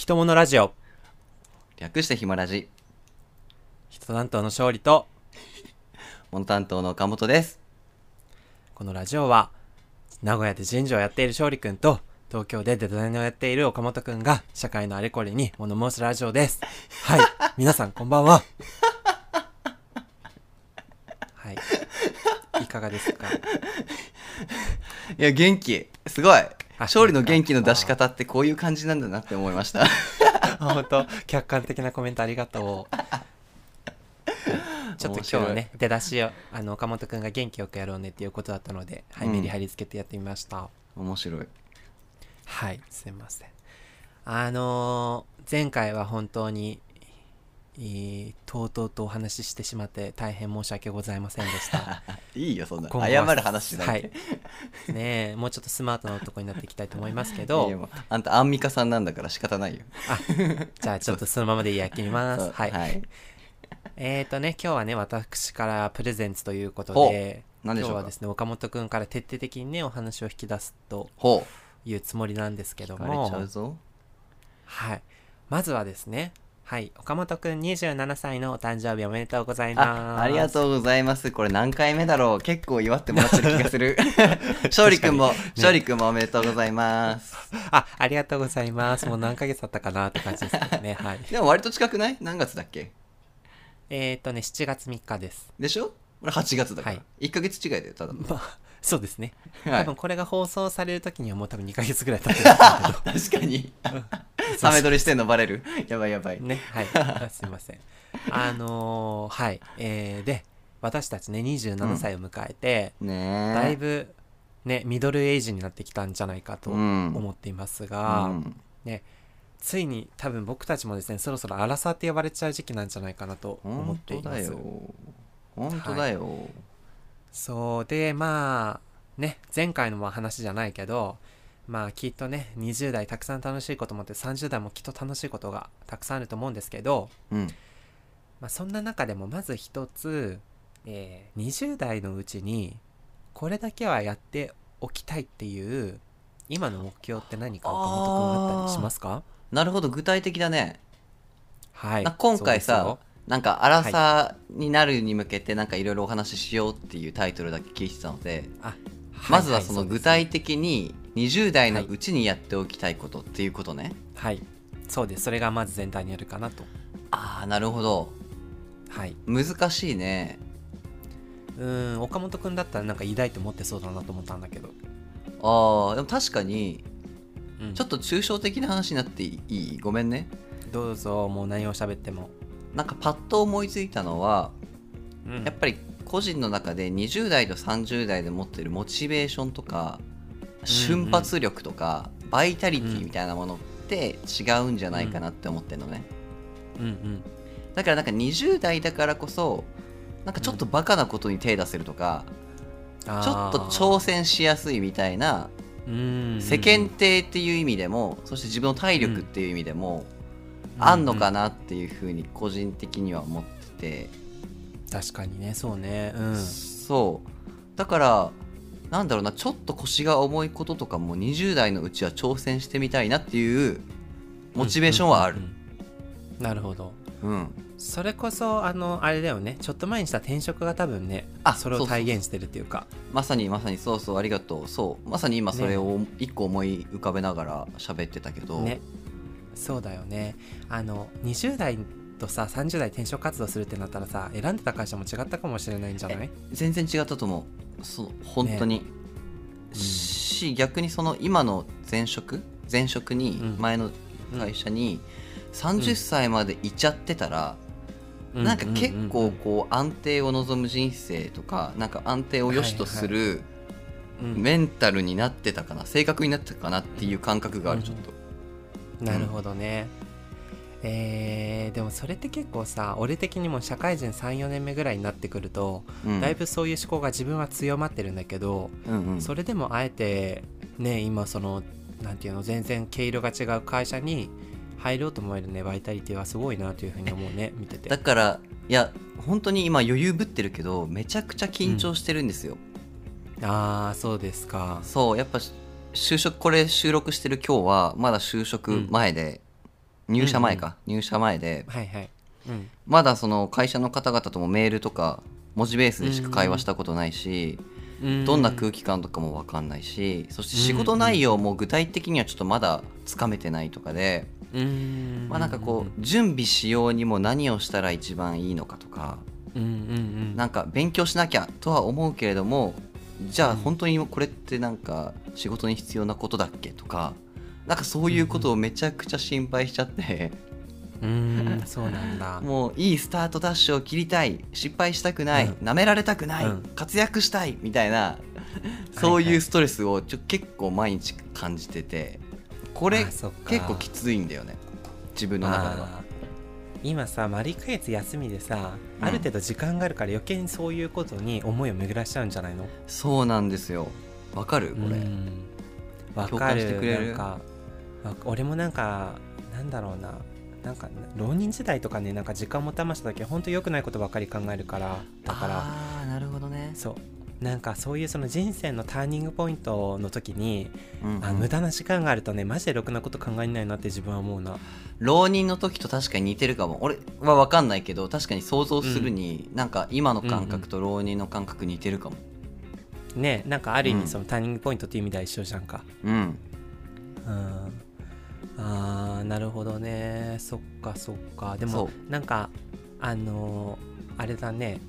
人物ラジオ。略してひまラジ。人担当の勝利と。モノ担当の岡本です。このラジオは名古屋で人事をやっている勝利くんと東京でデザイナーをやっている岡本くんが社会のあれこれに物申すラジオです。はい。皆さんこんばんは。はい。いかがですか？いや元気。すごい。あ勝利の元気の出し方ってこういう感じなんだなって思いました。本当客観的なコメントありがとう。ちょっと今日はね出だしをあの岡本くんが元気よくやろうねっていうことだったので、はい、うん。メリハリつけてやってみました、面白い。はいすいません。あのー前回は本当にえーとうとうとお話ししてしまって大変申し訳ございませんでした。いいよそんな。謝る話しない。はい。で、ねえもうちょっとスマートな男になっていきたいと思いますけいどあんたアンミカさんなんだから仕方ないよ。あじゃあちょっとそのままでやってみます。はい、はい。えーとね今日はね私からプレゼンツということで今日はですね岡本くんから徹底的にねお話を引き出すとほいうつもりなんですけうども。ぞ。はい。まずはですねはい。岡本くん27歳のお誕生日おめでとうございます。あありがとうございます。これ何回目だろう？結構祝ってもらってる気がする。勝利くんも、勝利くんもおめでとうございます。あありがとうございます。もう何ヶ月経ったかなって感じですけどね。はい。でも割と近くない？何月だっけ？えーとね7月3日です。でしょ？俺8月だから、はい。1ヶ月違いだよただの。まあそうですね。はい。多分これが放送される時にはもう多分2ヶ月ぐらい経ってるんですけど。確かに サメ撮りしてんのバレる？やばいやばい。ね、はい。あすいません。あのーはい。えーで、私たちね、27歳を迎えて、ねえだいぶ、ね、ミドルエイジになってきたんじゃないかとうん。思っていますが、うん。ね、ついに多分僕たちもですね、そろそろアラサーって呼ばれちゃう時期なんじゃないかなと思っ本ています。当だよ。本当だよ、そう。で、まあ、ね、前回のまあ話じゃないけど、まあきっとね、20代たくさん楽しいこともあって、30代もきっと楽しいことがたくさんあると思うんですけど、うん。まあ、そんな中でもまず一つ、えー20代のうちにこれだけはやっておきたいっていう今の目標って何か岡本君あったりしますか？なるほど具体的だね、はいな今回さなんか荒さになるに向けてなんかいろいろお話ししようっていうタイトルだけ聞いてたので、あまずはその具体的的に20代のうちにやっておきたいことっていうことね、はい。そうです。それがまず全体にあるかなと。ああなるほど。はい。難しいね。うーん岡本君だったらなんか抱いて持ってそうだなと思ったんだけど、あーでも確かにうん。ちょっと抽象的な話になっていい？ごめんね。どうぞもう何を喋っても、なんかパッと思いついたのはうん。やっぱり個人の中で20代と30代で持ってるモチベーションとか瞬発力とかバイタリティみたいなものって違うんじゃないかなって思ってるのね。うんうん。だからなんか20代だからこそなんかちょっとバカなことに手出せるとかちょっと挑戦しやすいみたいな世間体っていう意味でもそして自分の体力っていう意味でもあんのかなっていうふうに個人的には思ってて。確かにねそうね。うん。そう。だからなんだろうなちょっと腰が重いこととかも20代のうちは挑戦してみたいなっていうモチベーションはある。うんうんうんなるほど。うん。それこそあのあれだよね。ちょっと前にした転職が多分ねあそれを体現してるっていうか。まさにまさにそうそうありがとう。そう。まさに今それを一個思い浮かべながら喋ってたけど、ね。そうだよね。あの20代とさ30代転職活動するってなったらさ選んでた会社も違ったかもしれないんじゃない？全然違ったと思うそう本当に、し逆にその今の前職前職にうん。前の会社に30歳までいちゃってたら、なんか結構こう安定を望む人生とかなんか安定を良しとするうん、うん。メンタルになってたかな性格になってたかなっていう感覚があるうんちょっと。なるほどね、えーでもそれって結構さ俺的にも社会人34年目ぐらいになってくると、うん。だいぶそういう思考が自分は強まってるんだけど、うんうん。それでもあえてね今そのなんていうの全然毛色が違う会社に入ろうと思えるねバイタリティはすごいなというふうに思うね見てて。だからいや本当に今余裕ぶってるけどめちゃくちゃ緊張してるんですよ、ああそうですか。そうやっぱ就職これ収録してる今日はまだ就職前で、入社前か、入社前で。はいはい。うん。まだその会社の方々ともメールとか文字ベースでしか会話したことないし、どんな空気感とかも分かんないしそして仕事内容も具体的にはちょっとまだつかめてないとかで、うん。まあ、なんかこう準備しようにも何をしたら一番いいのかとかなんか勉強しなきゃとは思うけれどもじゃあ本当にこれってなんか仕事に必要なことだっけとかなんかそういうことをめちゃくちゃ心配しちゃって、うーんそうなんだ。もういいスタートダッシュを切りたい。失敗したくない、うん。舐められたくない、うん。活躍したい。みたいな。そういうストレスをちょ結構毎日感じてて。これ結構きついんだよね。自分の中では。今さ丸1ヶ月休みでさ、うん。ある程度時間があるから余計にそういうことに思いを巡らしちゃうんじゃないの？そうなんですよ。わかる？これ、うん。わ共かる。感してくれる？なんかわ俺もなんかなんだろうな。なんか浪人時代とかねなんか時間持たました時本当良くないことばっかり考えるからだから。ああなるほどね、そう。なんかそういうその人生のターニングポイントの時に、うんうん。あ無駄な時間があるとねマジでろくなこと考えないなって自分は思うな。浪人の時と確かに似てるかも。俺は分かんないけど確かに想像するに、なんか今の感覚と浪人の感覚似てるかも。ねなんかある意うん。味そのターニングポイントっていう意味では一緒じゃんか。うん。うんあーなるほどね。そっかそっか。でそもなんかあのーあれだね。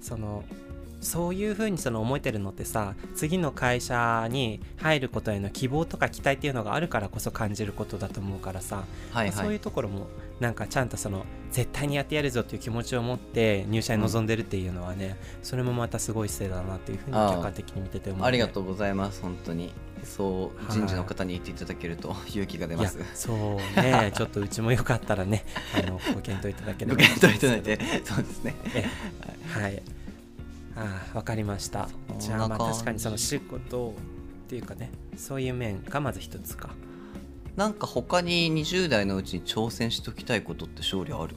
そのそういう風にその思えてるのってさ次の会社に入ることへの希望とか期待っていうのがあるからこそ感じることだと思うからさ、はいそうはいいうところもなんかちゃんとその絶対にやってやるぞっていう気持ちを持って入社に臨んでるっていうのはね、それもまたすごい姿勢だなっていうふうに客観的に見てて思う、ね、ありがとうございます本当にそうはい人事の方に言っていただけると勇気が出ます。そうね。ちょっとうちもよかったらねあのご検討いただければ。ご検討いただいてそうですね。ええ。はい。ああわかりました。じゃあまあ確かにその仕事っていうかねそういう面がまず一つか。なんか他に20代のうちに挑戦しておきたいことって勝利ある？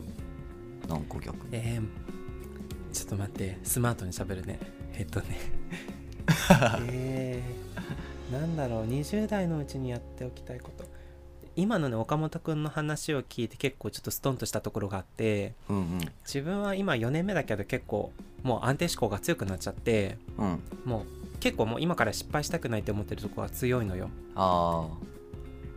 なんか逆に。えー、ちょっと待って。スマートに喋るね。えっとね。えー、なんだろう20代のうちにやっておきたいこと。今のね岡本くんの話を聞いて結構ちょっとストンとしたところがあってうん自分は今4年目だけど結構もう安定志向が強くなっちゃってうん。うんもう結構もう今から失敗したくないって思ってるところが強いのよ、あ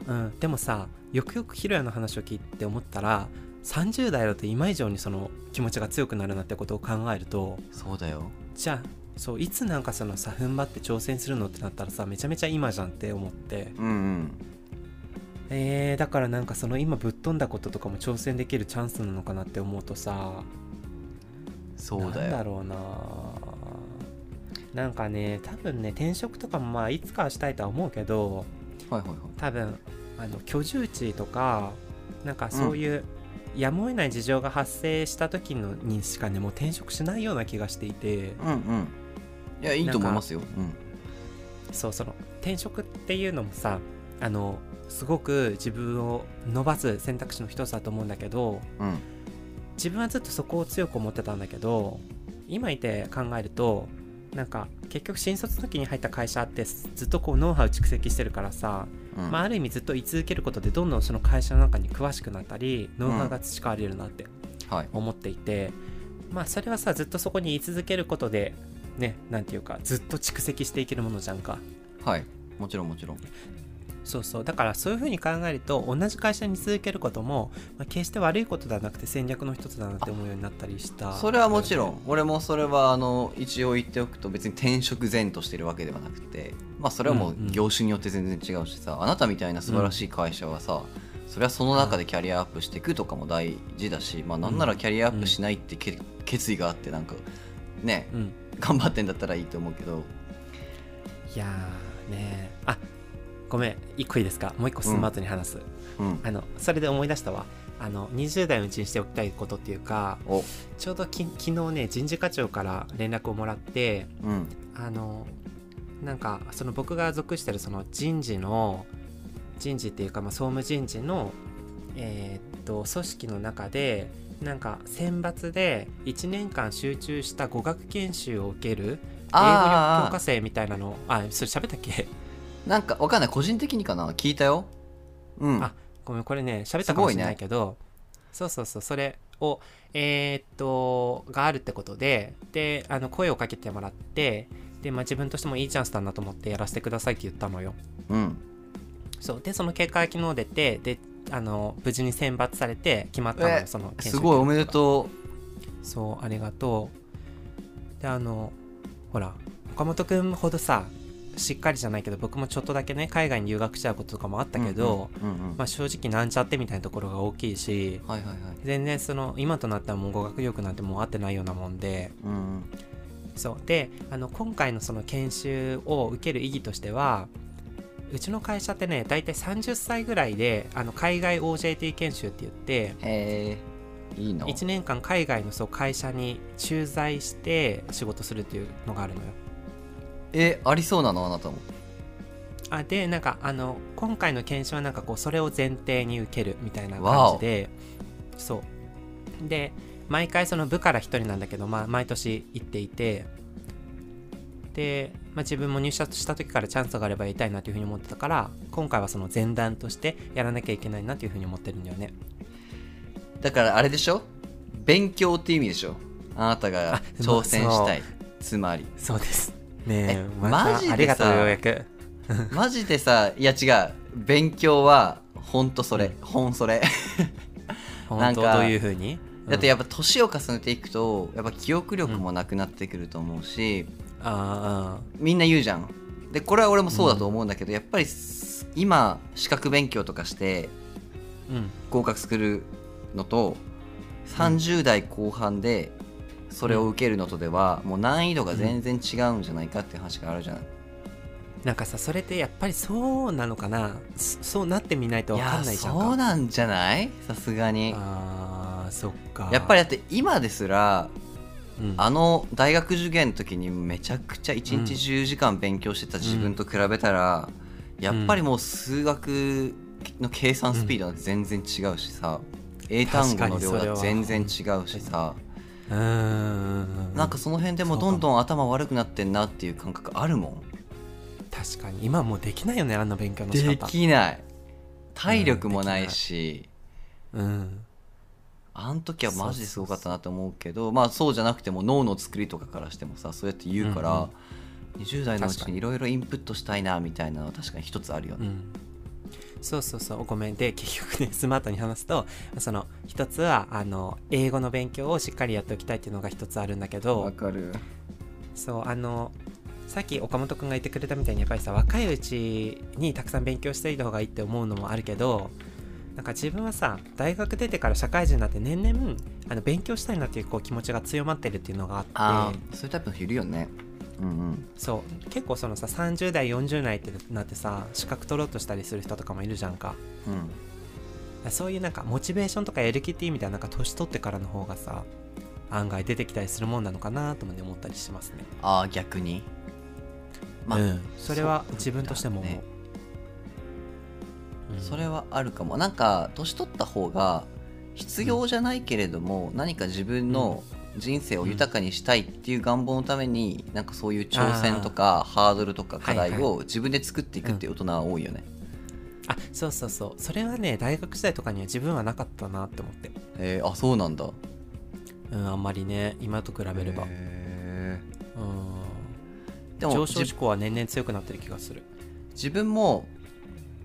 うん、でもさよくよくヒロヤの話を聞いて思ったら30代だと今以上にその気持ちが強くなるなってことを考えるとあそうだよ。じゃあそういつなんかそのさ踏ん張って挑戦するのってなったらさめちゃめちゃ今じゃんって思って。うんうん。えー、だからなんかその今ぶっ飛んだこととかも挑戦できるチャンスなのかなって思うとさそうだよ。なんだろうな。なんかね多分ね転職とかもまあいつかはしたいとは思うけどはいはいはい。多分あの居住地とかなんかそういう、やむを得ない事情が発生した時のにしかねもう転職しないような気がしていて。うんうんいやいいと思いますよ。うん。そうその転職っていうのもさあのすごく自分を伸ばす選択肢の一つだと思うんだけどうん。自分はずっとそこを強く思ってたんだけど今いて考えるとなんか結局新卒の時に入った会社ってずっとこうノウハウ蓄積してるからさ、うん。まあ、ある意味ずっと居続けることでどんどんその会社の中に詳しくなったりノウハウが培われるなってはい。思っていて、まあそれはさずっとそこに居続けることでねなんていうかずっと蓄積していけるものじゃんか。はい。もちろんもちろん。そうそう。だからそういうふうに考えると同じ会社に続けることも、まあ、決して悪いことではなくて戦略の一つだなって思うようになったりした。それはもちろん。俺もそれはあの一応言っておくと別に転職前としてるわけではなくてまあそれはもううんうん。業種によって全然違うしさ、あなたみたいな素晴らしい会社はさ、それはその中でキャリアアップしていくとかも大事だし、まあなんならキャリアアップしないってけ、決意があってなんかね。うん頑張ってんだったらいいと思うけど。いやーねー。あごめん一個いいですか？もう一個スマートに話す、うん。あのそれで思い出したわ。あの20代のうちにしておきたいことっていうかお。ちょうどき昨日ね人事課長から連絡をもらってうん。あのなんかその僕が属してるその人事の人事っていうか、まあ、総務人事のえーっと組織の中でなんか選抜で1年間集中した語学研修を受ける英語力強化生みたいなのあそれ喋ったっけ？なんかわかんない個人的にかな？聞いたよ。うん。あごめんこれね喋ったかもしれないけどそうそうそうそれをえーっとがあるってことでであの声をかけてもらってで、まあ、自分としてもいいチャンスだなと思ってやらせてくださいって言ったのよ。うん。そう。でその結果が昨日出てであの無事に選抜されて決まったのよえその研修すごいおめでう。とそうありがとう。であのほら岡本君ほどさしっかりじゃないけど僕もちょっとだけね海外に留学しちゃうこととかもあっうたけど、うんうんうんうんまあ、正直なんちゃってみたいなところが大きいしはいはいはい。全然その今となってはもう語学力なんてもう合ってないようなもんで。うんうん。そう。であの今回のその研修を受ける意義としてはうちの会社ってね大体30歳ぐらいであの海外 OJT 研修って言ってへえいいの？1年間海外のそう会社に駐在して仕事するっていうのがあるのよ。えありそうなの？あなたも。あでなんかあの今回の研修はなんかこうそれを前提に受けるみたいな感じでそう。で毎回その部から1人なんだけど、まあ、毎年行っていてで、まあ、自分も入社した時からチャンスがあればやりたいなというふうに思ってたから今回はその前段としてやらなきゃいけないなというふうに思ってるんだよね。だからあれでしょ？勉強って意味でしょ？あなたがあ挑戦したい。つまり。そうです。ねえマジでさありがとうようやく。マジでさいや違う。勉強はほんとそれ、ほんそれ。なんか本当どういうふうに？だってやっぱ年を重ねていくとやっぱ記憶力もなくなってくると思うし、あみんな言うじゃん。でこれは俺もそうだと思うんだけど、やっぱりす今資格勉強とかして合格するのと30代後半でそれを受けるのとではもう難易度が全然違うんじゃないかっていう話があるじゃん、なんかさそれってやっぱりそうなのかな？そそうなってみないとい分かやんないじゃんか。そうなんじゃない？さすがに。あーそっか。やっぱりだって今ですらり、うん。あの大学受験の時にめちゃくちゃ1日10時間勉強してた自分と比べたら、やっぱりもう数学の計算スピードは全然違うしさ、英単語の量が全然違うしさ。うーん。なんかその辺でもどんどん頭悪くなってんなっていう感覚あるもん。確かに。今もうできないよねあんな勉強の仕で方きない。体力もないし、うんあん時はマジですごかったなと思うけどまあそうじゃなくても脳の作りとかからしてもさそうやって言うから、20代のうちにいろいろインプットしたいなみたいなのは確かに一つあるよね、うん。そうそうそうごめんで結局ねスマートに話すとその一つはあの英語の勉強をしっかりやっておきたいっていうのが一つあるんだけどかる。そうあのさっき岡本君が言ってくれたみたいにやっぱりさ若いうちにたくさん勉強していた方がいいって思うのもあるけどなんか自分はさ大学出てから社会人になって年々あの勉強したいなっていうこう気持ちが強まってるっていうのがあってそういうタイプの人いるよね。うんうん。そう。結構そのさ30代40代ってなってさ資格取ろうとしたりする人とかもいるじゃんか。うん。そういうなんかモチベーションとかやる気っていう意味ではなんか年取ってからの方がさ案外出てきたりするもんなのかなと思ったりしますね。ああ逆に。まあ、うん、それは自分としても思う、それはあるかも。なんか年取った方が必要じゃないけれども、何か自分の人生を豊かにしたいっていう願望のために、なんかそういう挑戦とかハードルとか課題はい。を自分で作っていくっていう大人は多いよね、あそうそうそう。それはね大学時代とかには自分はなかったなって思って。えーあそうなんだ。うんあんまりね今と比べれば。へうん。ーでも上昇じ志向は年々強くなってる気がする。自分も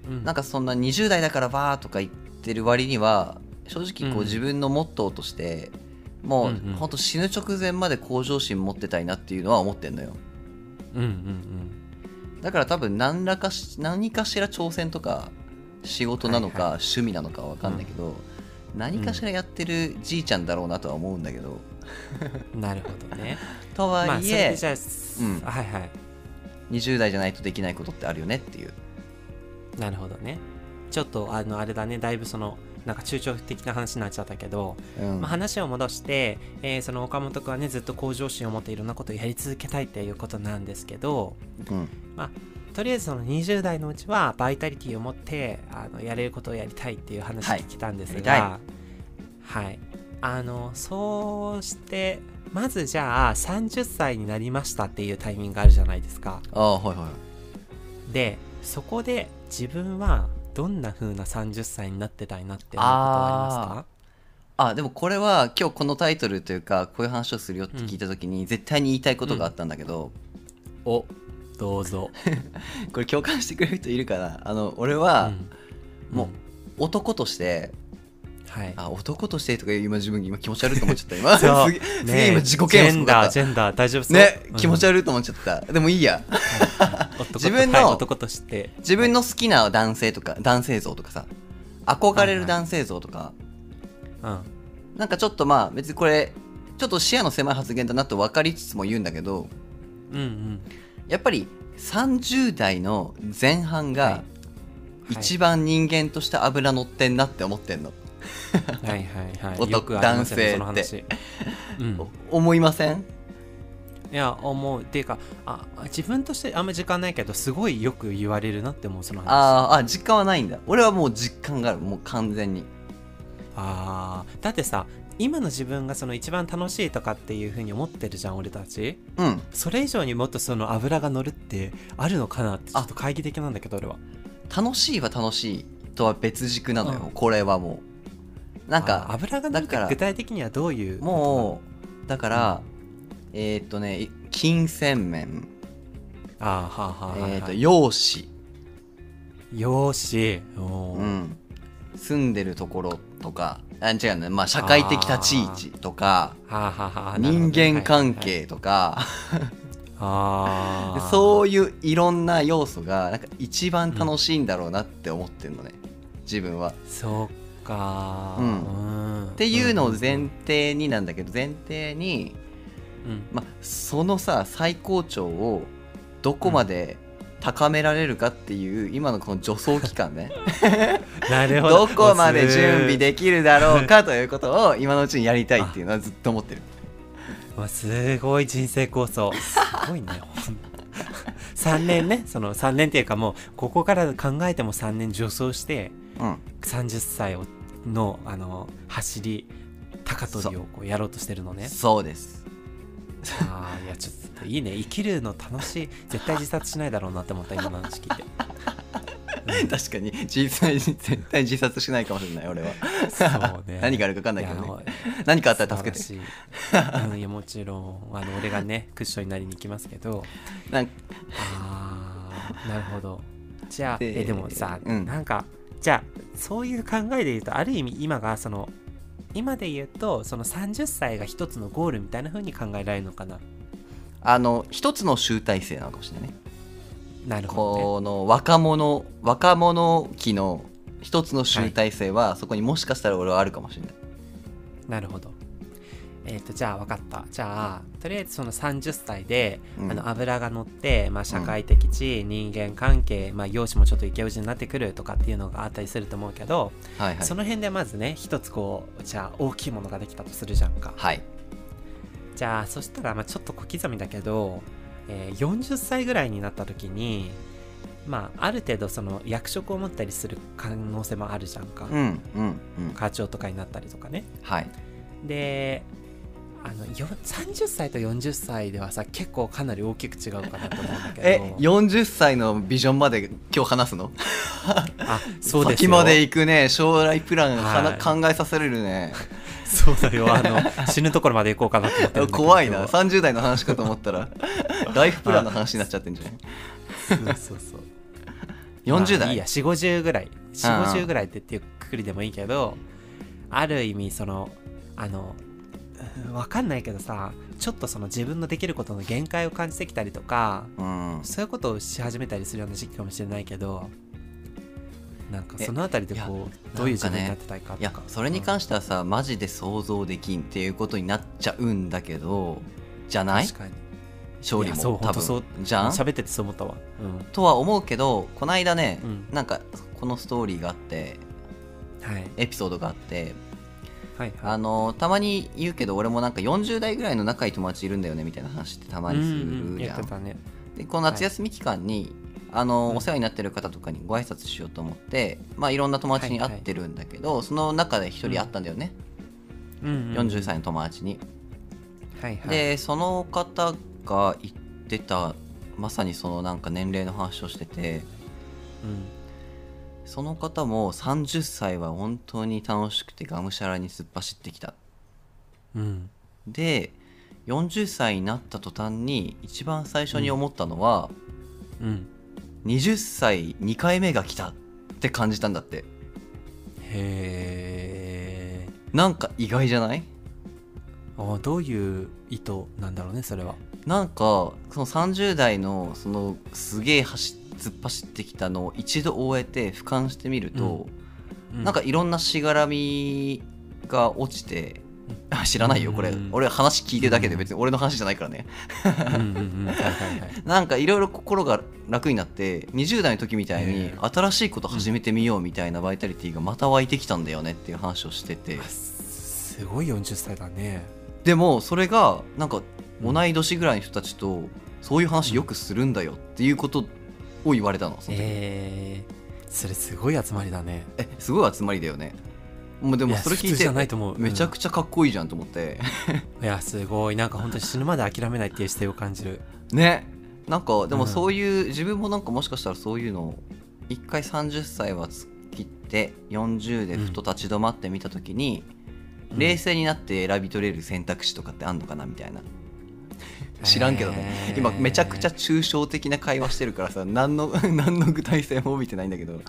うん。なんかそんな20代だからバーとか言ってる割には正直こううん。自分のモットーとして、もうんうんうほんと死ぬ直前まで向上心持ってたいなっていうのは思ってんのよ。うんうんだから多分何らかし何かしら挑戦とか仕事なのか、はい趣味なのかわかんないけど、何かしらやってるじいちゃんだろうなとは思うんだけど、う んなるほどね。とはいえ、でじゃあ、うん。はいはい。20代じゃないとできないことってあるよねっていうなるほどね。ちょっとあのあれだね。だいぶそのなんか抽象的な話になっちゃったけど、うん。まあ、話を戻して、えーその岡本君はねずっと向上心を持っていろんなことをやり続けたいっていうことなんですけどうん。とりあえずその20代のうちはバイタリティを持ってあのやれることをやりたいっていう話はい。聞きたんですやがはい、あのそうしてまずじゃあ30歳になりましたっていうタイミングがあるじゃないですか。ああはいはい。でそこで自分はどんな風な30歳になってたいなって思うことはありますか？あでもこれは今日このタイトルというかこういう話をするよって聞いた時に絶対に言いたいことがあったんだけど、おどうぞ、これ共感してくれる人いるかな？あの俺はうん。もう男として、はい。あ男としてとか今自分今気持ち悪いと思っちゃった。今。すげすげえ。今自己嫌悪ジェンダージェンダー。大丈夫ね、うん。気持ち悪いと思っちゃった。でもいいや。自分のはい男として。自分の好きな男性とか男性像とかさ。憧れる男性像とか、うん。なんかちょっとまあ別にこれちょっと視野の狭い発言だなと分かりつつも言うんだけどうんうん。やっぱり30代の前半がはい。一番人間として脂乗ってんなって思ってんの、はいはいはい。男よくありますよね男性その話。うん。お思いません？いや思う。っていうかあ自分としてあんまり時間ないけどすごいよく言われるなって思うその話。あーあ実感はないんだ。俺はもう実感がある。もう完全に。あー。だってさ今の自分がその一番楽しいとかっていう風に思ってるじゃん俺たち。うん。それ以上にもっとその油が乗るってあるのかなってちょっと懐疑的なんだけど俺は。楽しいは楽しいとは別軸なのよ、うん。これはもうなんか油がだから具体的にはどういうもうだから、えーっとね金銭面、あーはあはあはいはいえーっと容姿、よーしおー。うん、住んでるところとか。あ違うね、まあ、社会的立ち位置とか。はあはあは人間関はいはいはい係とか、ああ そういういろんな要素がなんか一番楽しいんだろうなって思ってるのね、自分は。そうか。うん。うん。っていうのをん前提になんだけど前提に、うん。まあ、そのさ最高潮をどこまで高められるかっていう今のこの助走期間ね。なるほど。どこまで準備できるだろうかということを今のうちにやりたいっていうのはずっと思ってる。わすごい人生構想。すごいね3年ねその3年っていうかもうここから考えても3年助走してうん。30歳をのあの走り高跳びをこうやろうとしてるのね。そう。です。ああいやちょっといいね。生きるの楽しい。絶対自殺しないだろうなって思った今の話聞いて、うん確かに。実際に絶対自殺しないかもしれない俺は。そうね。何があるか分かんないけどね。何かあったら助けて。うん、いやもちろんあの俺がね クッションになりに行きますけど。なんかあーなるほど。じゃあでえでもさ、うん。なんかじゃあそういう考えで言うとある意味今がその今で言うとその30歳が一つのゴールみたいな風に考えられるのかな？あの一つの集大成なのかもしれないねなるほど、ね、この若者若者期の一つの集大成は、そこにもしかしたら俺はあるかもしれない。なるほど。えっ、とじゃあ分かった。じゃあとりあえずその30歳で、うん。あの油が乗って、まあ、社会的地、人間関係、まあ、容姿もちょっとイケオジになってくるとかっていうのがあったりすると思うけど、はいはい。その辺でまずね一つこうじゃあ大きいものができたとするじゃんか。はい。じゃあそしたらまあちょっと小刻みだけど、えー40歳ぐらいになった時にまあある程度その役職を持ったりする可能性もあるじゃんか、うんうんうん。課長とかになったりとかね。はい。であのよ30歳と40歳ではさ結構かなり大きく違うかなと思うんだけど。え40歳のビジョンまで今日話すの？あそうですよ。先まで行くね将来プランはい。考えさせれるね そうだよあの 死ぬところまで行こうかなと思って怖いな。30代の話かと思ったら ライフプランの話になっちゃってんじゃないそうそうそう。40代？まあいいや4 5 0ぐらい。4うん5 0ぐらいってっていうくくりでもいいけどある意味そのあのうんわかんないけどさちょっとその自分のできることの限界を感じてきたりとかうん。そういうことをし始めたりするような時期かもしれないけどなんかえそのあたりでいやこうどういう自分になってたいかいやとかそれに関してはさマジで想像できんっていうことになっちゃうんだけどじゃない？勝利も多本当そう分じゃん？喋っててそう思ったわ。うん。とは思うけどこの間ね、うん。なんかこのストーリーがあってはい。エピソードがあってはいあのたまに言うけど俺もなんか40代ぐらいの仲いい友達いるんだよねみたいな話ってたまにすうん。うんるじゃん。言ってたね。でこの夏休み期間に、あのうん。お世話になってる方とかにご挨拶しようと思って、まあ、いろんな友達に会ってるんだけど、その中で一人会ったんだよね、うんうん40歳の友達に。はいはい。でその方が言ってたまさにそのなんか年齢の話をしててうん。その方も30歳は本当に楽しくてがむしゃらに突っ走ってきた。うん。で40歳になった途端に一番最初に思ったのは、うん20歳2回目が来たって感じたんだって。へえなんか意外じゃない？あどういう意図なんだろうねそれは。なんかその30代のそのすげえ走突っ走ってきたのを一度終えて俯瞰してみると、なんかいろんなしがらみが落ちて、あ知らないよこれ、うん俺話聞いてるだけで別に俺の話じゃないからね、なんかいろいろ心が楽になって20代の時みたいにへ新しいこと始めてみようみたいなバイタリティがまた湧いてきたんだよねっていう話をしてて。あすすごい40歳だね。でもそれがなんか同い年ぐらいの人たちとそういう話よくするんだよっていうことを言われたのその時。えー、それすごい集まりだね。えすごい集まりだよねもうでもそれ聞いてゃないと思う。めちゃくちゃかっこいいじゃんと思って、いやすごい。なんか本当に死ぬまで諦めないっていう姿勢を感じる。ね。なんかでもうん。そういう、自分もなんかもしかしたらそういうのを一回30歳は切って40でふと立ち止まってみた時に、うん。冷静になって選び取れる選択肢とかってあんのかなみたいな 知らんけどね、へー。今めちゃくちゃ抽象的な会話してるからさ何の 何の具体性も帯びてないんだけど。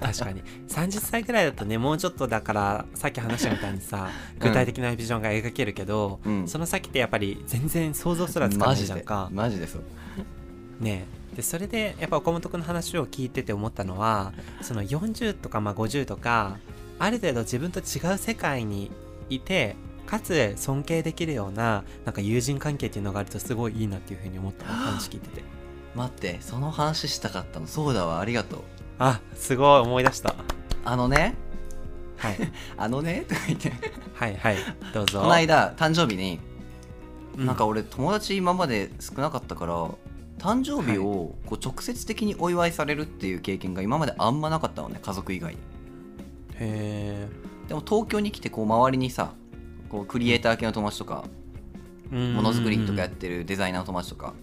確かに。30歳ぐらいだとねもうちょっとだからさっき話したみたいにさ具体的なビジョンが描けるけど、うん。その先ってやっぱり全然想像すらつかないじゃんか。マジで。そうねでそれでやっぱ岡本君の話を聞いてて思ったのはその40とかまあ50とかある程度自分と違う世界にいてかつ尊敬できるようななんか友人関係っていうのがあるとすごいいいなっていうふうに思ったの話聞いてて。待ってその話したかったのそうだわありがとう。あすごい思い出した。あのね？はい。あのね？とか言って。はいはいどうぞ。この間誕生日にうん。なんか俺友達今まで少なかったから誕生日をこう直接的にお祝いされるっていう経験が今まであんまなかったのね家族以外に。へでも東京に来てこう周りにさこうクリエイター系の友達とかえものづくりとかやってるデザイナーの友達とか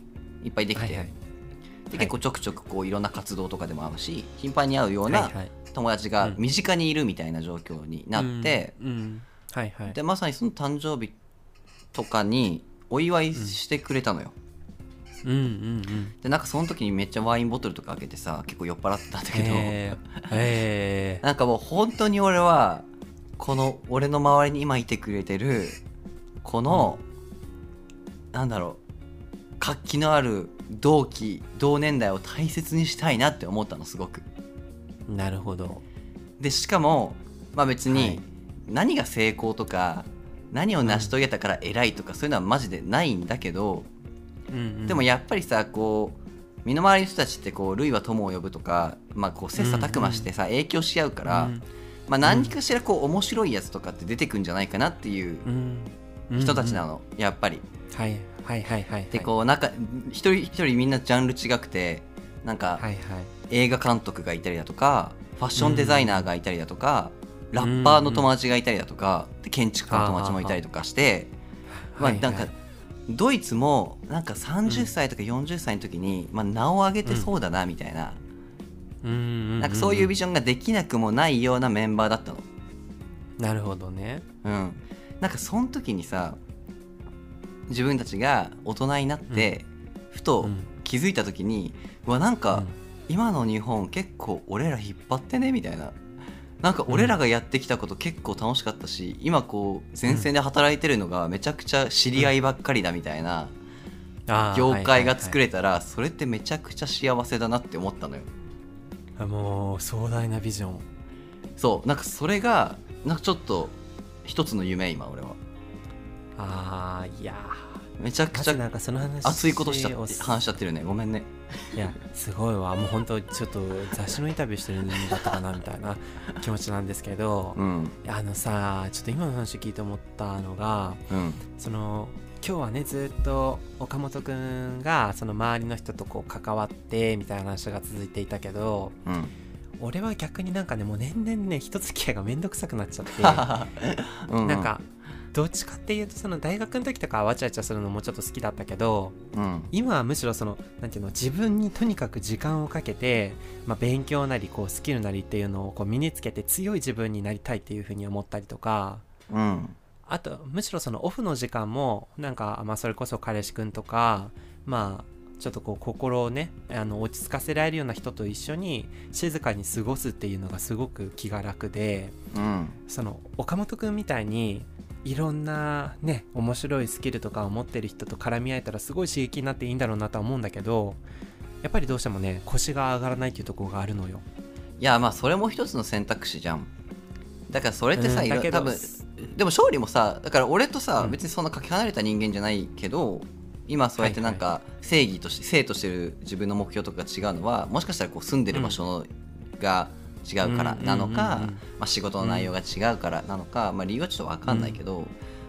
いっぱいできて、はいはい。で結構ちょくちょくこういろんな活動とかでも会うし頻繁に会うような友達が身近にいるみたいな状況になって、でまさにその誕生日とかにお祝いしてくれたのよ、うんうんうん。でなんかその時にめっちゃワインボトルとか開けてさ結構酔っ払ってたんだけど、へえへえなんかもう本当に俺はこの俺の周りに今いてくれてるこの、なんだろう活気のある同期同年代を大切にしたいなって思ったのすごく。なるほど。でしかもまあ別はい。に何が成功とか何を成し遂げたから偉いとかそういうのはマジでないんだけど、うんうん。でもやっぱりさこう身の回りの人たちってこう類は友を呼ぶとか、まあ、こう切磋琢磨してさ、影響し合うから、うんまあ、何かしらこう面白いやつとかって出てくんじゃないかなっていううん。人たちなの、やっぱり。はい。はいはいはいでこうなんか一人一人みんなジャンル違くてなんか映画監督がいたりだとかファッションデザイナーがいたりだとか、ラッパーの友達がいたりだとか、で建築家の友達もいたりとかして、まあ、なんか、ドイツもなんか30歳とか40歳の時に、まあ、名を上げてそうだなみたいな,、なんかそういうビジョンができなくもないようなメンバーだったの。なるほどね。うん、なんかその時にさ自分たちが大人になって、ふとうん。気づいた時に、うわなんか、うん。今の日本結構俺ら引っ張ってね？みたいな。なんか俺らがやってきたこと結構楽しかったし、今こう前線で働いてるのがめちゃくちゃ知り合いばっかりだみたいな業界が作はいれたらそれってめちゃくちゃ幸せだなって思ったのよもう壮大なビジョン。そうなんかそれがなんかちょっと一つの夢今俺は。ああいやめちゃくちゃなんかその話熱いことしちゃっをて話しちゃってるね。ごめんね。いやすごいわ。もう本当ちょっと雑誌のインタビューしてるんだったかなみたいな 気持ちなんですけど、うん。あのさちょっと今の話聞いて思ったのがうん。その今日はねずっと岡本くんがその周りの人とこう関わってみたいな話が続いていたけどうん。俺は逆になんかねもう年々ね人付き合いがめんどくさくなっちゃって。うん。なんかどっちかっていうとその大学の時とかはわちゃわちゃするのもちょっと好きだったけどうん。今はむしろそのなんていうの自分にとにかく時間をかけて、まあ、勉強なりこうスキルなりっていうのをこう身につけて強い自分になりたいっていうふうに思ったりとかうんあとむしろそのオフの時間もなんか、まあ、それこそ彼氏くんとかまあちょっとこう心をねあの落ち着かせられるような人と一緒に静かに過ごすっていうのがすごく気が楽でうんその岡本くんみたいにいろんなね面白いスキルとかを持ってる人と絡み合えたらすごい刺激になっていいんだろうなとは思うんだけどやっぱりどうしてもね腰が上がらないっていうところがあるのよ。いやまあそれも一つの選択肢じゃんだからそれってさ、うん多分でも勝利もさだから俺とさ、うん。別にそんなかけ離れた人間じゃないけど今そうやってなんか正義として正としてる自分の目標とかが違うのはもしかしたらこう住んでる場所のが違うからなのか、うんうんうんうん。まあ、仕事の内容が違うからなのか、まあ、理由はちょっと分かんないけど、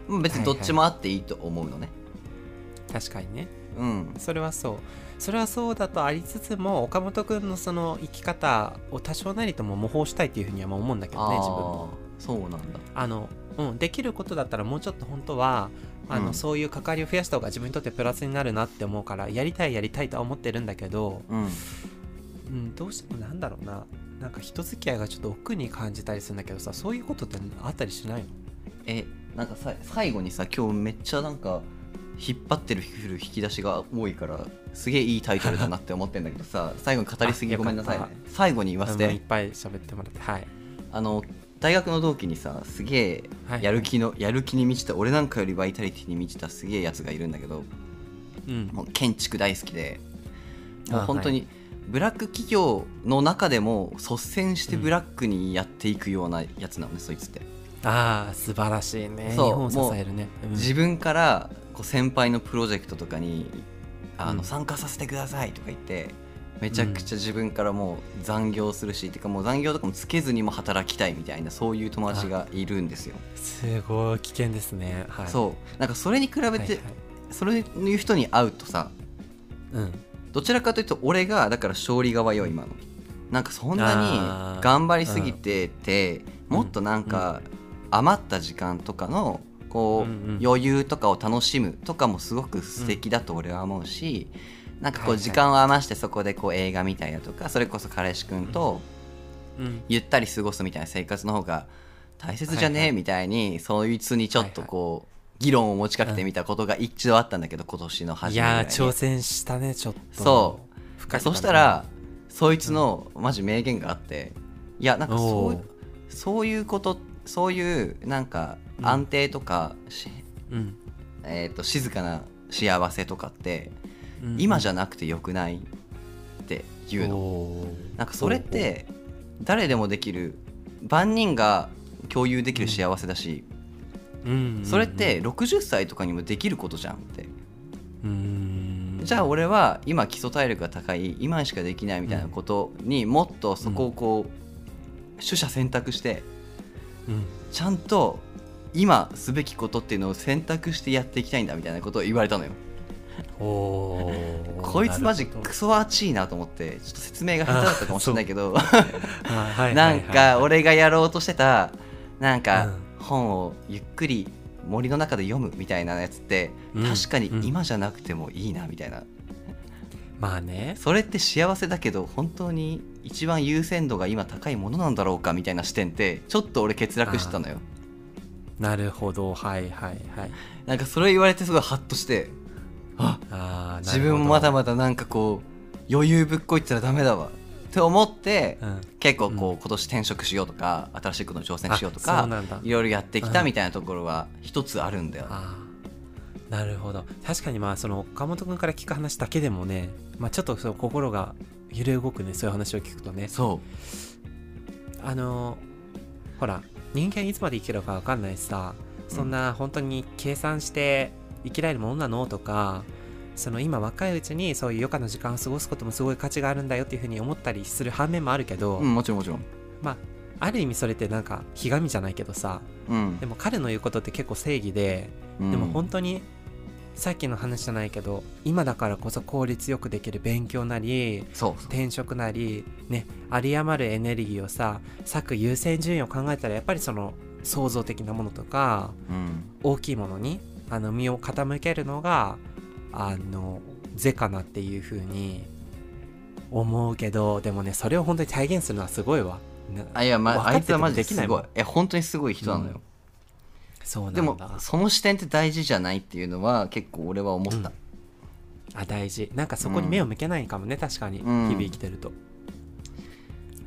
まあ別にどっちもあっていいと思うのね、確かにね。うん。それはそう。それはそうだとありつつも岡本くんのその生き方を多少なりとも模倣したいっていうふうにはまあ思うんだけどね自分も。そうなんだ。あの、うん、できることだったらもうちょっと本当はあの、うん。そういう関わりを増やした方が自分にとってプラスになるなって思うからやりたいやりたいとは思ってるんだけど、うん。うん、どうしてもなんだろうな。なんか人付き合いがちょっと奥に感じたりするんだけどさそういうことってあったりしないの？えなんかさ最後にさ今日めっちゃなんか引っ張ってる引き出しが多いからすげえいいタイトルだなって思ってんだけどさ最後に語りすぎあごめんなさいね。よかっ最後に言わせあのいてっぱい喋ってもらってはい。あの大学の同期にさすげえはい。やる気の、やる気に満ちた俺なんかよりバイタリティに満ちたすげえやつがいるんだけどうん。もう建築大好きでもうあ本当にブラック企業の中でも率先してブラックにやっていくようなやつなのね、そいつって。ああ素晴らしいね。日そう本を支えるね、うん。自分からこう先輩のプロジェクトとかにあの、うん。参加させてくださいとか言ってめちゃくちゃ自分からもう残業するし、てかもう残業とかもつけずにも働きたいみたいなそういう友達がいるんですよ、すごい危険ですね。はい。そう。なんかそれに比べて、はいはい。それいう人に会うとさうん。どちらかというと俺がだから勝利側よ今の。なんかそんなに頑張りすぎてて、うん。もっとなんか余った時間とかのこう、うんうん。余裕とかを楽しむとかもすごく素敵だと俺は思うし、なんかこう時間を余してそこでこう映画見たりだとかそれこそ彼氏くんとうん。ゆったり過ごすみたいな生活の方が大切じゃね？えみたいにそいつにちょっとこう議論を持ちかけてみたことが一度あったんだけど今年の初いめいに。やー挑戦したねちょっと。そう。そしたらそいつのマジ名言があっていやなんかそうそういうことそういうなんかうん。安定とか、しうん。えー、と静かな幸せとかってうん今じゃなくてよくないって言うの。なんかそれって誰でもできる万人が共有できる幸せだし、うん。それって60歳とかにもできることじゃんって。うん。じゃあ俺は今基礎体力が高い今しかできないみたいなことにもっとそこをこう取捨選択してうん。ちゃんと今すべきことっていうのを選択してやっていきたいんだみたいなことを言われたのよこいつマジクソ熱いなと思ってちょっと説明が下手だったかもしれないけど。なんはいか俺がやろうとしてたなんかうん。本をゆっくり森の中で読むみたいなやつってうん。確かにうん。今じゃなくてもいいなみたいな。まあね。それって幸せだけど本当に一番優先度が今高いものなんだろうかみたいな視点ってちょっと俺欠落してたのよ。なるほど。はいはいはい。なんかそれ言われてすごいハッとしてあ自分もまだままだなんかこう余裕ぶっこいてたらダメだわ。って思って、うん。結構こう、うん。今年転職しようとか新しいことに挑戦しようとかいろいろやってきうんたみたいなところは一つあるんだよ、あーなるほど。確かにまあその岡本君から聞く話だけでもね、まあ、ちょっとそう心が揺れ動くねそういう話を聞くとね。そあのほら人間いつまで生きるか分かんないしさそんな本当に計算して生きられるものなの？とかその今若いうちにそういう余暇の時間を過ごすこともすごい価値があるんだよっていうふうに思ったりする反面もあるけど、う、うん、もちろんもちろん、まあある意味それってなんかひがみじゃないけどさうん。でも彼の言うことって結構正義でうん。でも本当にさっきの話じゃないけど今だからこそ効率よくできる勉強なり転職なりね有り余るエネルギーをさ割く優先順位を考えたらやっぱりその創造的なものとかうん。大きいものにあの身を傾けるのがあの是かなっていう風に思うけどでもねそれを本当に体現するのはすごいわ。なあいや、まあ、いつはマジですごい。え本当にすごい人なのよ、そうなんだ。でもその視点って大事じゃないっていうのは結構俺は思った、あ大事。なんかそこに目を向けないかもね、確かに。日うん。々生きてると、た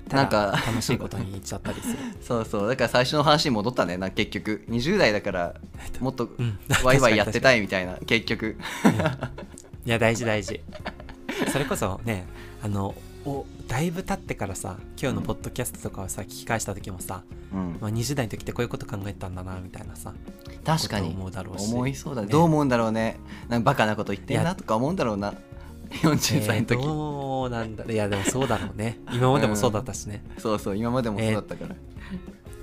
なんだか楽しいことに言っちゃったりする。そうそうだから最初の話に戻ったね。な結局。20代だから もっとうん。ワイワイやってたいいみたいな。結局。いや大事大事。それこそねあのおだいぶ経ってからさ今日のポッドキャストとかをさ聞き返した時もさ、うん。まあ、20代の時ってこういうこと考えてたんだなみたいなさ確かに。思うだろうし。思いそうだ。ね。ねどう思うんだろうね。なんかバカなこと言ってんなとか思うんだろうな40歳の時、えーどうなんだいやでもそうだろうね。今までもそうだったしね、そうそう今までもそうだったから、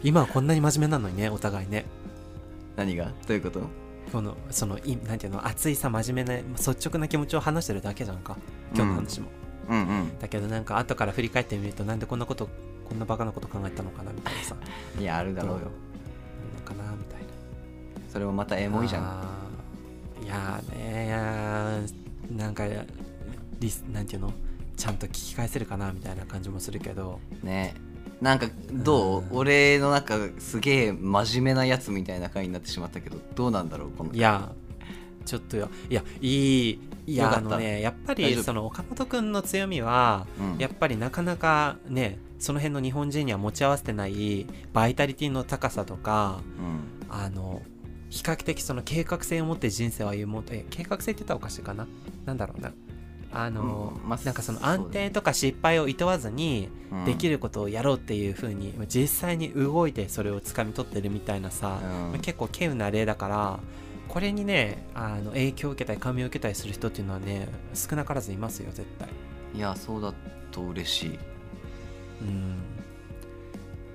今はこんなに真面目なのにねお互いね。何が？どういうこと？このそのいなんていうの？熱いさ真面目な率直な気持ちを話してるだけじゃんか。今日の話も、うんうん。だけどなんか後から振り返ってみるとなんでこんなことこんなバカなこと考えたのかなみたいなさ。いやあるだろうよ。のかなみたいな。それもまたエモいじゃん。いやーねいやー。なんかリスなんていうの？ちゃんと聞き返せるかなみたいな感じもするけど。ね。なんかどう、うん。俺のなんかすげえ真面目なやつみたいな回になってしまったけどどうなんだろうこのいやちょっとよ。いやいいいやあのねやっぱりその岡本君の強みはうん。やっぱりなかなかねその辺の日本人には持ち合わせてないバイタリティの高さとかうん。あの比較的その計画性を持って人生を歩もうとえ計画性って言ったらおかしいかな？なんだろうなあの、うんまあなんかその安定とか失敗を厭わずにうん。できることをやろうっていう風に実際に動いてそれを掴み取ってるみたいなさ、うん。結構稀有な例だからこれにねあの影響を受けたり感銘を受けたりする人っていうのはね少なからずいますよ絶対。いやそうだと嬉しい。うん。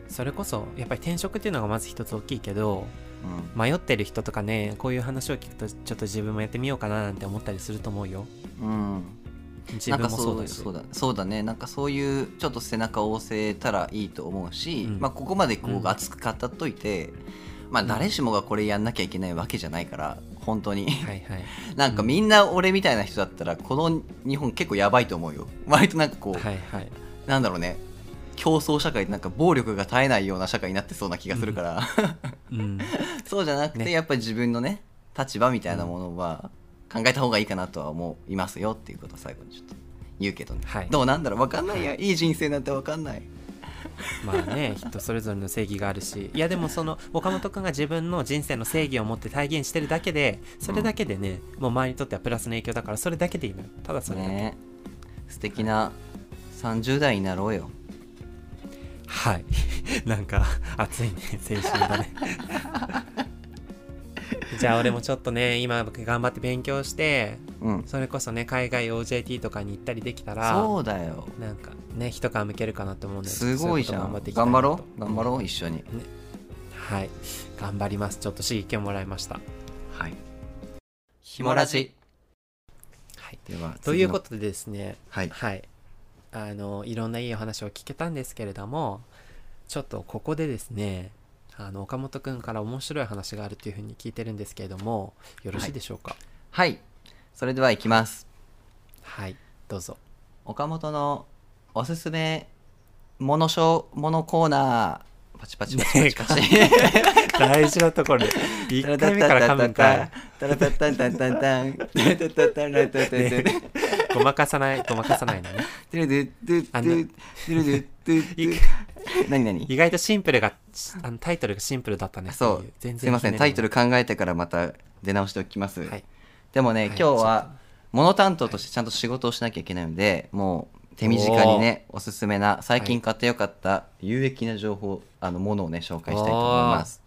それこそやっぱり転職っていうのがまず一つ大きいけどうん。迷ってる人とかねこういう話を聞くとちょっと自分もやってみようかななんて思ったりすると思うよ。うん自分なんかそもそううだし。そうだそうだね。なんかそういうちょっと背中を押せたらいいと思うし、うん。まあ、ここまでこううん。熱く語っといて、まあうん。誰しもがこれやんなきゃいけないわけじゃないから本当に。はいはい。なんかみんな俺みたいな人だったらこの日本結構やばいと思うよ。割となんかこう、はいはい。なんだろうね。競争社会でなんか暴力が絶えないような社会になってそうな気がするから、うん。そうじゃなくて、ね。やっぱり自分のね立場みたいなものは考えた方がいいかなとは思いますよっていうことを最後にちょっと言うけどね、はい。どうなんだろう？分かんないやい。い人生なんて分かんない。まあね人それぞれの正義があるし。いやでもその岡本君が自分の人生の正義を持って体現してるだけでそれだけでね、もう周りにとってはプラスの影響だからそれだけでいいのよ。ただそれだけ、ね。素敵な30代になろうよ。はい。なんか熱いね青春だね じゃあ俺もちょっとね今頑張って勉強してうん。それこそね海外 OJT とかに行ったりできたらそうだよ。なんかね一皮むけるかなと思うんですすごいじゃん。頑張ろう？頑張ろう？一緒に。はい。頑張ります。ちょっと刺激をもらいました。はい。ひもラジ。はい。ではということとでですね。はい。はい。あのいろんないいお話を聞けたんですけれどもちょっとここでですねあの岡本くんから面白い話があるというふうに聞いてるんですけれどもよろしいでしょうか？はい。それではいきます。はい、どうぞ。岡本のおすすめモノショーモノコーナーパチパチパチパチパチ、大事なところで。1回目から噛むんかいタラタッタンタンタンタン。タラタッタンタンタンタン。タごまかさないごまかさないのね。ト 何何？意外とシンプルがあのタイトルがシンプルだったね。そう。全然すいません。タイトル考えてからまた出直しておきます、はい。でもね、はい。今日はモノ担当としてちゃんと仕事をしなきゃいけないので、もう手短にねおすすめな最近買ってよかった有益な情報あのものをね紹介したいと思います。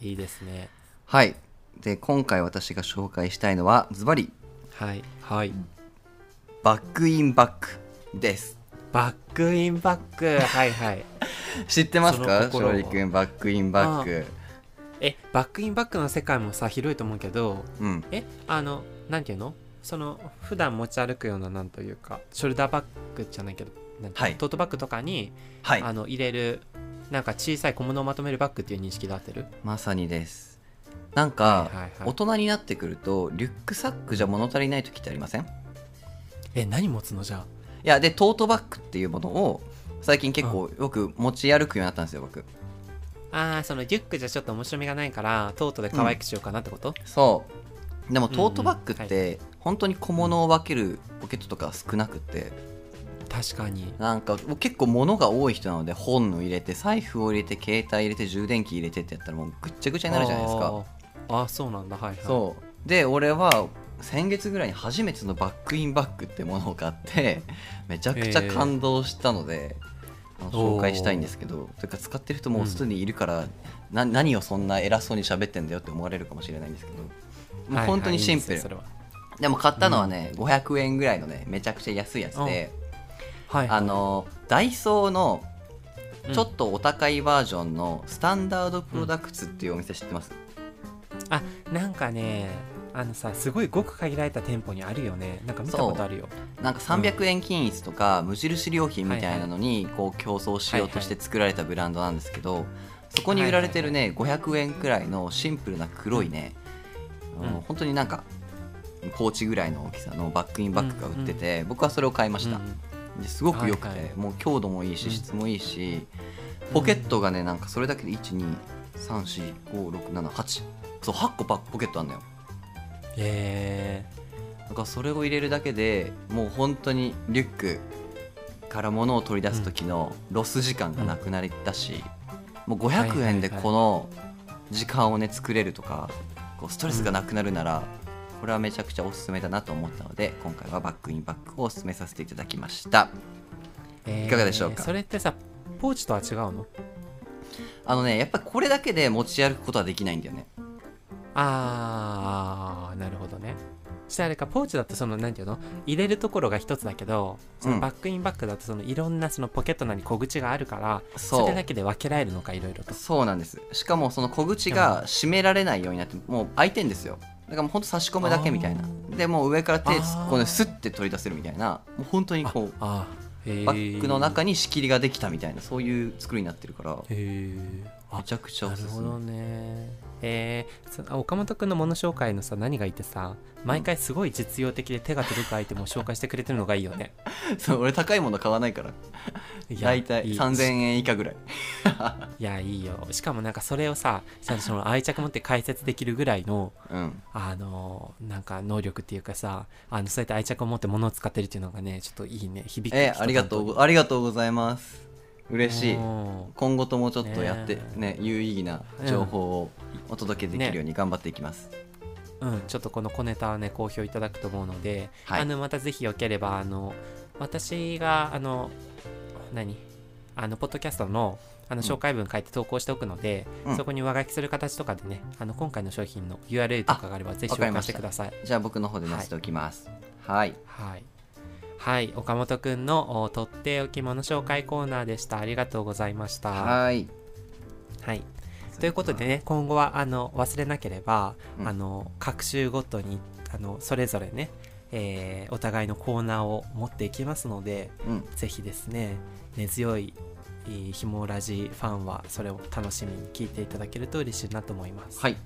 いいですね。はい。で今回私が紹介したいのはズバリ。はい。はい。バックインバックですバックインバック。はいはい。知ってますか？勝利君バックインバック。えバックインバックの世界もさ広いと思うけどうん。えあのなんていうの？その普段持ち歩くようななんというかショルダーバッグじゃないけどはい。トートバッグとかに、はい。あの入れるなんか小さい小物をまとめるバッグっていう認識で合ってる？まさにです。なんか、はいはいはい。大人になってくるとリュックサックじゃ物足りない時ってありません？いえ何持つのじゃやでトートバッグっていうものを最近結構よく持ち歩くようになったんですよ僕。ああーそのリュックじゃちょっと面白みがないからトートで可愛くしようかなってこと、そう。でもうんトートバッグって本当に小物を分けるポケットとか少なくて。確かに。なんか結構物が多い人なので本を入れて財布を入れて携帯入れて充電器入れてってやったらもうぐっちゃぐちゃになるじゃないですか。あー。あーそうなんだ。はいはい。そう。で俺は先月ぐらいに初めてのバックインバッグってものを買って めちゃくちゃ感動したので、あの紹介したいんですけどというか使ってる人もうすでにいるから、な何をそんな偉そうに喋ってんだよって思われるかもしれないんですけどもう本当にシンプル、はいはいででも買ったのはね、500円ぐらいのねめちゃくちゃ安いやつで、はいはい。あのダイソーのうん。ちょっとお高いバージョンのスタンダードプロダクツっていうお店知ってます、あなんかねあのさすごいごく限られた店舗にあるよね。なんか見たことあるよ。なんか300円均一とか無印良品みたいなのにこう競争しようとして作られたブランドなんですけどそこに売られてるね500円くらいのシンプルな黒いねあのうん本当になんかポーチぐらいの大きさのバックインバッグが売ってて僕はそれを買いました。うんですごく良くはいはい。てもう強度もいいしうん質もいいしポケットがねなんかそれだけで1234567そう8個パポケットあんのよへえなんかそれを入れるだけでもう本当にリュックから物を取り出す時のロス時間がなくなったし、もう500円でこの時間をね作れるとかこうストレスがなくなるなら、これはめちゃくちゃおすすめだなと思ったので今回はバックインバッグをおすすめさせていただきました。えーいかがでしょうか？それってさポーチとは違うの？あのねやっぱりこれだけで持ち歩くことはできないんだよねあーなるほどね。してあれかポーチだとそのなんていうの？入れるところが一つだけどそのバックインバッグだとそのいろんなそのポケットなり小口があるからそう。それだけで分けられるのかいろいろと。そうなんですしかもその小口が閉められないようになってもう開いてんですよ。だからもうほんと差し込むだけみたいな。あでもう上から手突っ込んあーでスッて取り出せるみたいな。もう本当にこうあー。へー。バッグの中に仕切りができたみたいなそういう作りになってるから。へえめちゃくちゃおすすめ。なるほどねえー、そ岡本君の物紹介のさ何がいてさ毎回すごい実用的で手が届くアイテムを紹介してくれてるのがいいよね。そう俺高いもの買わないから。大体いい。3000円以下ぐらい。いやいいよ。しかもなんかそれをさちゃんとその愛着持って解説できるぐらいのうん。あのなんか能力っていうかさあのそうやって愛着を持って物を使ってるっていうのがねちょっといいね。響きえありがとうありがとうございます嬉しい。うん。今後ともちょっとやってねね有意義な情報をお届けできるように頑張っていきます、うん、ちょっとこの小ネタはね好評いただくと思うので、はい。あのまたぜひよければあの私があの何？あのポッドキャストのあのうん。紹介文書いて投稿しておくので、うん。そこに上書きする形とかでねあの今回の商品の URL とかがあればぜひ紹介してください。じゃあ僕の方で載せておきます。はい。はいはい岡本くんのおとっておき物紹介コーナーでした。ありがとうございました。はい。はい。ということでね今後はあの忘れなければ、うん。あの各週ごとにあのそれぞれね、えーお互いのコーナーを持っていきますのでうん。ぜひですね根強いえーひもラジファンはそれを楽しみに聞いていただけると嬉しいなと思います、はいはい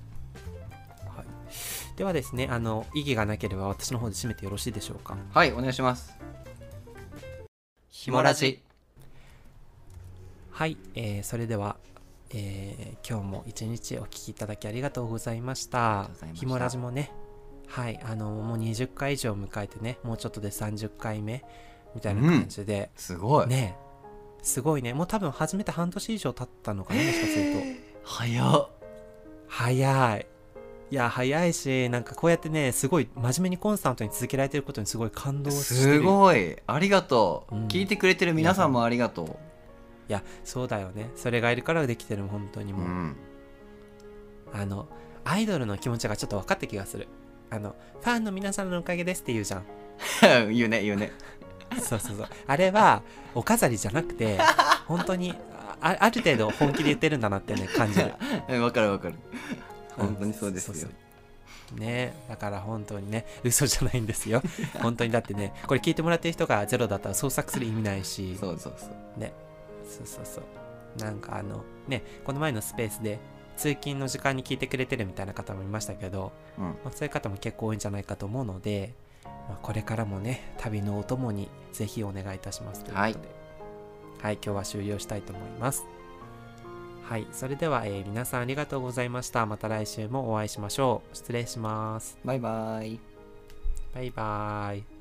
ではですねあの意義がなければ私の方で締めてよろしいでしょうか？はいお願いします。ひもラジ。はい、えーそれでは、えー今日も一日お聞きいただきありがとうございました。ひもラジもねはいあのもう20回以上迎えてねもうちょっとで30回目みたいな感じで、すごい。ねすごいね。もう多分始めて半年以上経ったのかなもしかすると。早っ。早いいや早いしなんかこうやってねすごい真面目にコンスタントに続けられてることにすごい感動してる。すごい。ありがとう、うん。聞いてくれてる皆さんもありがといやそうだよね。それがいるからできてる本当にう、もう、ん、あのアイドルの気持ちがちょっと分かった気がする。あのファンの皆さんのおかげですって言うじゃん。言うね言うね。そうそうそう。あれはお飾りじゃなくて本当にあある程度本気で言ってるんだなってね感じる。うんわかるわかる。うん本当にそうですよ、そうそう。ねだから本当にね嘘じゃないんですよ。本当にだってねこれ聞いてもらってる人がゼロだったら創作する意味ないし。そうそうそう。ね。そうそうそう。なんかあのねこの前のスペースで通勤の時間に聞いてくれてるみたいな方もいましたけど、うん。まあ、そういう方も結構多いんじゃないかと思うので、まあ、これからもね旅のお供にぜひお願いいたしますということで。はい、今日は終了したいと思いますはいそれでは、えー皆さんありがとうございました。また来週もお会いしましょう。失礼します。バイバイ。バイバーイ